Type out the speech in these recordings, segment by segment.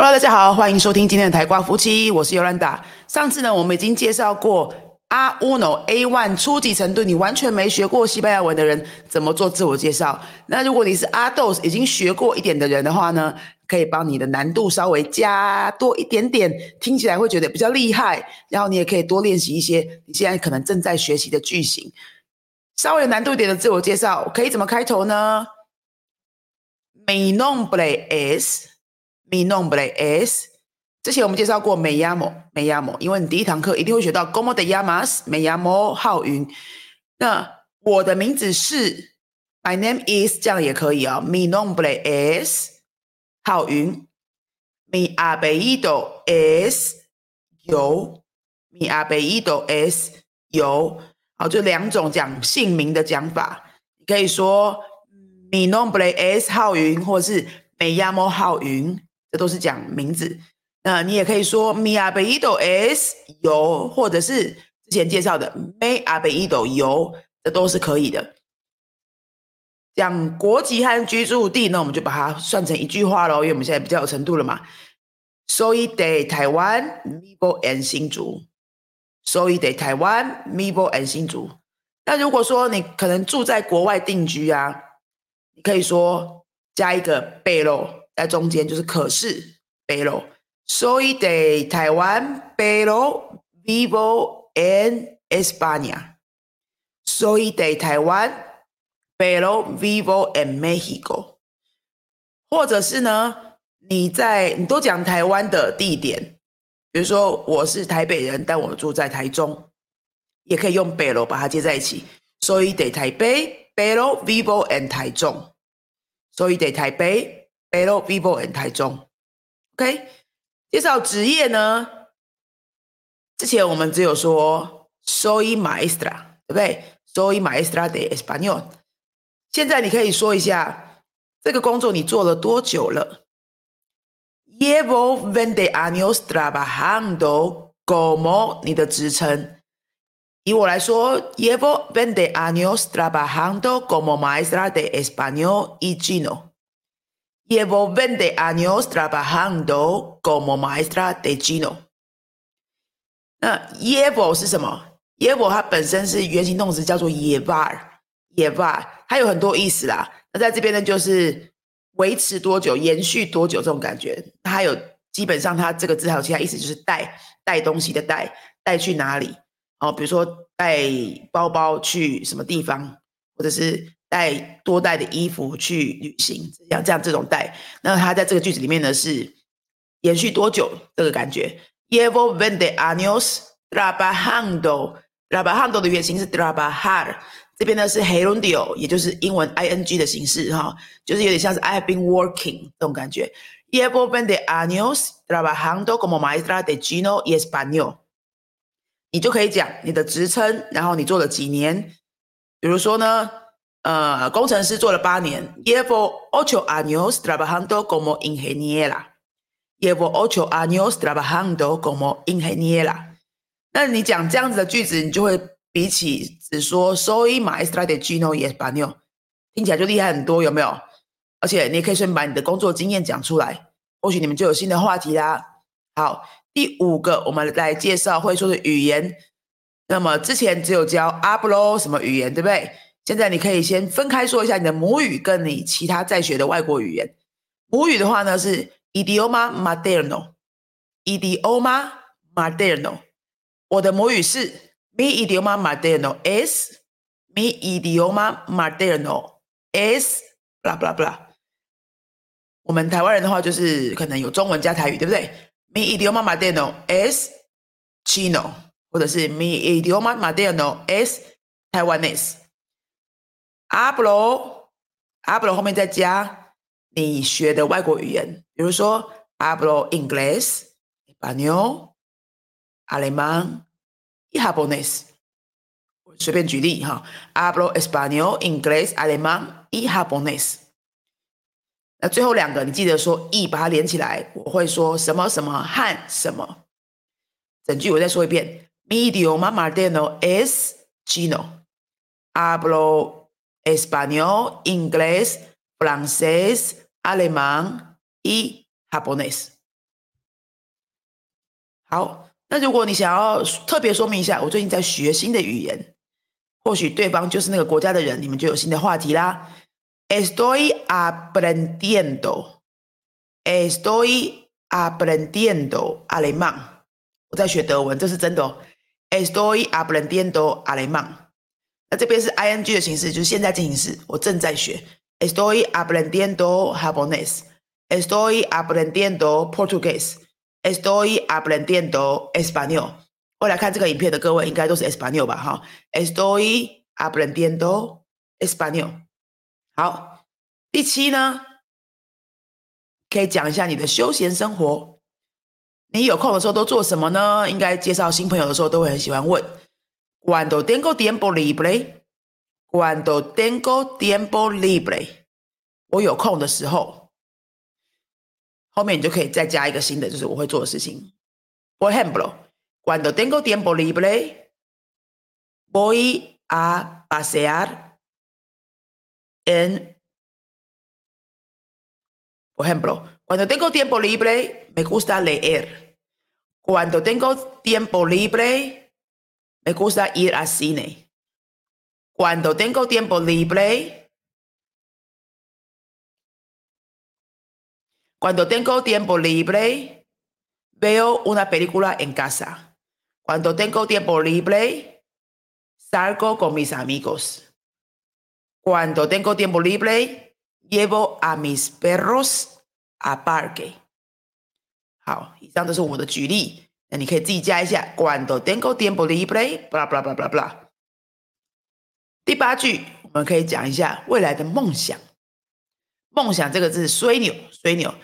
Hello，大家好，欢迎收听今天的台瓜夫妻，我是尤兰达。上次呢，我们已经介绍过阿乌诺 A one 初级程度，你完全没学过西班牙文的人怎么做自我介绍。那如果你是阿豆已经学过一点的人的话呢，可以帮你的难度稍微加多一点点，听起来会觉得比较厉害。然后你也可以多练习一些你现在可能正在学习的句型，稍微有难度一点的自我介绍，可以怎么开头呢？Mi nombre es。Mi nombre es，之前我们介绍过 Me llamo，Me llamo，因为你第一堂课一定会学到 Como te llamas，Me llamo 浩云。那我的名字是 My name is，这样也可以啊。Mi nombre es 浩云。Mi apellido es 有，Mi apellido es 有。好，就两种讲姓名的讲法，你可以说 Mi nombre es 浩云，或者是 Me llamo 浩云。这都是讲名字，那你也可以说 mi a b e i d o es 有，或者是之前介绍的 mi apellido 有，这都是可以的。讲国籍和居住地，那我们就把它算成一句话喽，因为我们现在比较有程度了嘛。Soy de Taiwan, vivo en 新竹。Soy de Taiwan, vivo en 新竹。那如果说你可能住在国外定居啊，你可以说加一个 b 喽。在中间就是可是北楼所以得台湾北楼 vivo and espana 所以得台湾北楼 vivo and mexico 或者是呢你在你都讲台湾的地点。比如说我是台北人但我住在台中。也可以用北楼把它接在一起。所以得台北北楼 vivo and 台中所以得台北 L Vivo and 台中。OK，介绍职业呢？之前我们只有说 Soy maestra，对不对？Soy maestra de español。现在你可以说一下这个工作你做了多久了？Llevo veinte años trabajando como 你的职称。以我来说，Llevo veinte años trabajando como maestra de español y chino。Llevo veinte años trabajando como maestra de chino。那 llevo 是什么？llevo 它本身是原形动词，叫做 llevar，llevar，它有很多意思啦。那在这边呢，就是维持多久、延续多久这种感觉。它有基本上它这个字还有其他意思，就是带带东西的带，带去哪里？哦，比如说带包包去什么地方，或者是。带多带的衣服去旅行，这样这样这种带，那它在这个句子里面呢是延续多久这个感觉？Llevo veinte años trabajando，trabajando 的原型是 trabajar，这边呢是 gerundio，也就是英文 ing 的形式哈，就是有点像是 I have been working 这种感觉。Llevo veinte años trabajando como maestra de chino y español，你就可以讲你的职称，然后你做了几年，比如说呢？呃，工程师做了八年。Llevo ocho años trabajando como ingeniera. Llevo ocho años trabajando como ingeniera. 那你讲这样子的句子，你就会比起只说 soy maestra de chino y español，听起来就厉害很多，有没有？而且你也可以顺便把你的工作经验讲出来，或许你们就有新的话题啦。好，第五个，我们来介绍会说的语言。那么之前只有教 hablo 什么语言，对不对？现在你可以先分开说一下你的母语跟你其他在学的外国语言。母语的话呢是 idioma materno，idioma materno。我的母语是 mi idioma materno es，mi idioma materno es，blah blah blah。我们台湾人的话就是可能有中文加台语，对不对？mi idioma materno es chino，或者是 mi idioma materno es taiwanese。阿布罗，阿布罗后面再加你学的外国语言，比如说阿布罗 English、Español、Alemán y japonés。随便举例哈，阿布罗 Español、English、Alemán y japonés。那最后两个你记得说 e 把它连起来，我会说什么什么和什么。整句我再说一遍：Medio mamadeno es chino。阿布罗。español, inglés, francés, alemán y japonés. 好，那如果你想要特别说明一下，我最近在学新的语言，或许对方就是那个国家的人，你们就有新的话题啦。Estoy aprendiendo, estoy aprendiendo alemán。我在学德文，这是真的哦。Estoy aprendiendo alemán。 那这边是 ing 的形式，就是现在进行时，我正在学。Estoy aprendiendo japonés. Estoy aprendiendo portugués. Estoy aprendiendo español。过来看这个影片的各位，应该都是 español 吧？哈，Estoy aprendiendo español。好，第七呢，可以讲一下你的休闲生活。你有空的时候都做什么呢？应该介绍新朋友的时候都会很喜欢问 ：Cuando tengo tiempo libre？Cuando tengo tiempo libre？我有空的时候，后面你就可以再加一个新的，就是我会做的事情。Por ejemplo，Cuando tengo tiempo libre，voy a pasear en Por ejemplo, cuando tengo tiempo libre, me gusta leer. Cuando tengo tiempo libre, me gusta ir al cine. Cuando tengo tiempo libre, cuando tengo tiempo libre, veo una película en casa. Cuando tengo tiempo libre, salgo con mis amigos. Cuando tengo tiempo libre, llevo a mis perros a parque。好，以上都是我的举例， 那你可以自己加一下。Cuando tengo tiempo libre，bla bla bla bla bla。第八句，我们可以讲一下未来的梦想。梦想这个字，sueño，sueño。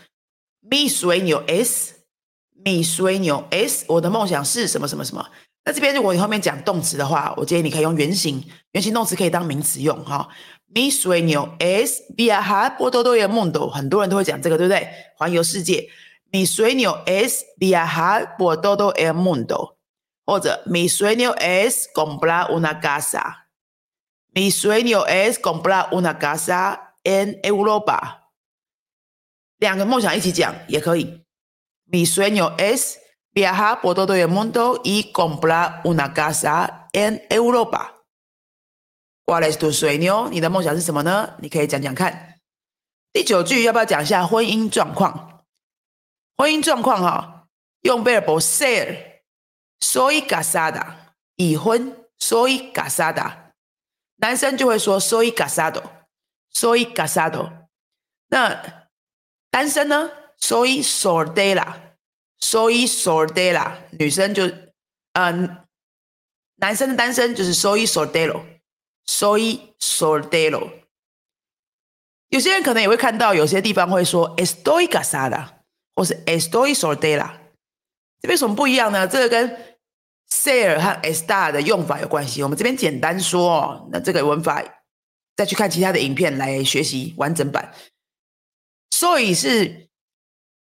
Mi sueño es，mi sueño es。我的梦想是什么什么什么？那这边如果你后面讲动词的话，我建议你可以用原形，原形动词可以当名词用哈。Mi sueño es viajar por todo el mundo，很多人都会讲这个，对不对？环游世界。Mi sueño es viajar por todo el mundo，或者 Mi sueño es comprar una casa。Mi sueño es comprar una casa en Europa。两个梦想一起讲也可以。Mi sueño es viajar por todo el mundo y comprar una casa en Europa。What is to sueño？你的梦想是什么呢？你可以讲讲看。第九句要不要讲一下婚姻状况？ 婚姻状况哈，用 verb ser，soy casada，已婚，soy casada。男生就会说 soy casado，soy casado。那单身呢？soy soltera，soy soltera。女生就，嗯，男生的单身就是 soy soltero。Soy soltero。有些人可能也会看到，有些地方会说 estoy casada，或是 estoy soltera。这边什么不一样呢？这个跟 ser 和 estar 的用法有关系。我们这边简单说哦，那这个文法再去看其他的影片来学习完整版。所以是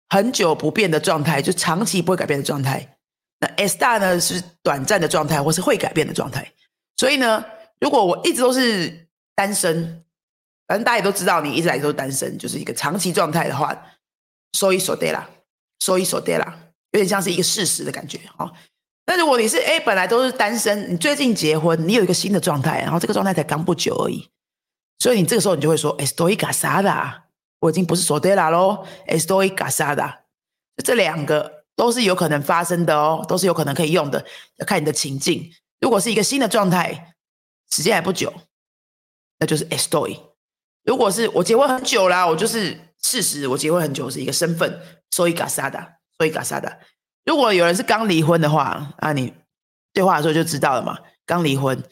很久不变的状态，就长期不会改变的状态。那 estar 呢是短暂的状态，或是会改变的状态。所以呢？如果我一直都是单身，反正大家也都知道，你一直来都是单身，就是一个长期状态的话，so i so de 啦，so i so de 啦，有点像是一个事实的感觉哈。那如果你是哎本来都是单身，你最近结婚，你有一个新的状态，然后这个状态才刚不久而已，所以你这个时候你就会说，estoy casada，我已经不是 so de 啦喽，estoy casada，这两个都是有可能发生的哦，都是有可能可以用的，要看你的情境。如果是一个新的状态。时间还不久，那就是 estoy。如果是我结婚很久啦，我就是事实，我结婚很久是一个身份，soy casada，soy casada。如果有人是刚离婚的话，啊，你对话的时候就知道了嘛。刚离婚，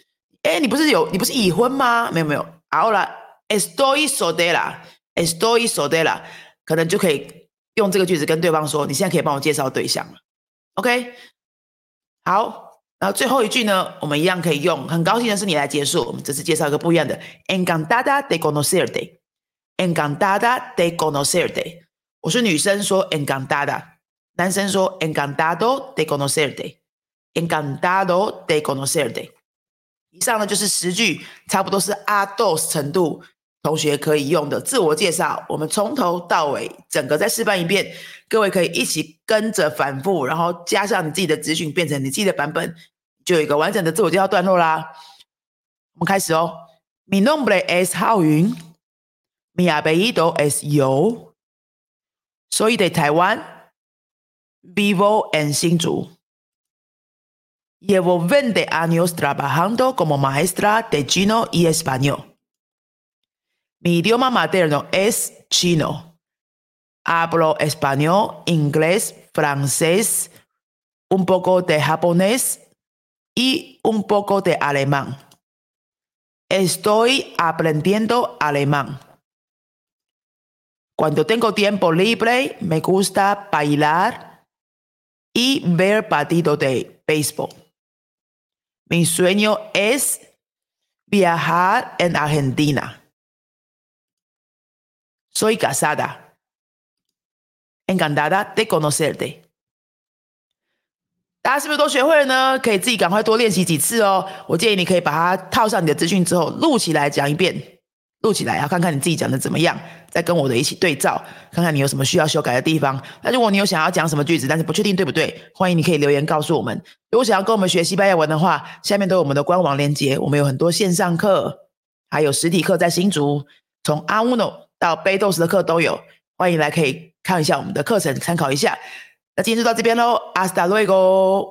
哎，你不是有你不是已婚吗？没有没有。好了，estoy soltera，estoy soltera，可能就可以用这个句子跟对方说，你现在可以帮我介绍对象了。OK，好。然后最后一句呢，我们一样可以用。很高兴的是你来结束。我们这次介绍一个不一样的。Encantada de conocerte. Encantada de conocerte. 我是女生说 encantada，男生说 encantado de conocerte. Encantado de conocerte. 以上呢就是十句，差不多是阿 dos 程度同学可以用的自我介绍。我们从头到尾整个再示范一遍，各位可以一起跟着反复，然后加上你自己的资讯，变成你自己的版本，就有一个完整的自我介绍段落啦。我们开始哦。Mi nombre es 浩云，Mi apellido es Yo，Soy de Taiwan，Vivo en 新竹。Llevo 20 años trabajando como maestra de chino y español. Mi idioma materno es chino. Hablo español, inglés, francés, un poco de japonés y un poco de alemán. Estoy aprendiendo alemán. Cuando tengo tiempo libre, me gusta bailar y ver partido de béisbol. Mi sueño es viajar en Argentina. Soy casada. Encantada de conocerte. 大家是不是都学会了呢？可以自己赶快多练习几次哦。我建议你可以把它套上你的资讯之后录起来讲一遍。 录起来，然后看看你自己讲的怎么样，再跟我的一起对照，看看你有什么需要修改的地方。那如果你有想要讲什么句子，但是不确定对不对，欢迎你可以留言告诉我们。如果想要跟我们学西班牙文的话，下面都有我们的官网链接，我们有很多线上课，还有实体课在新竹，从阿乌诺到贝豆斯的课都有，欢迎来可以看一下我们的课程，参考一下。那今天就到这边喽，阿斯达瑞 o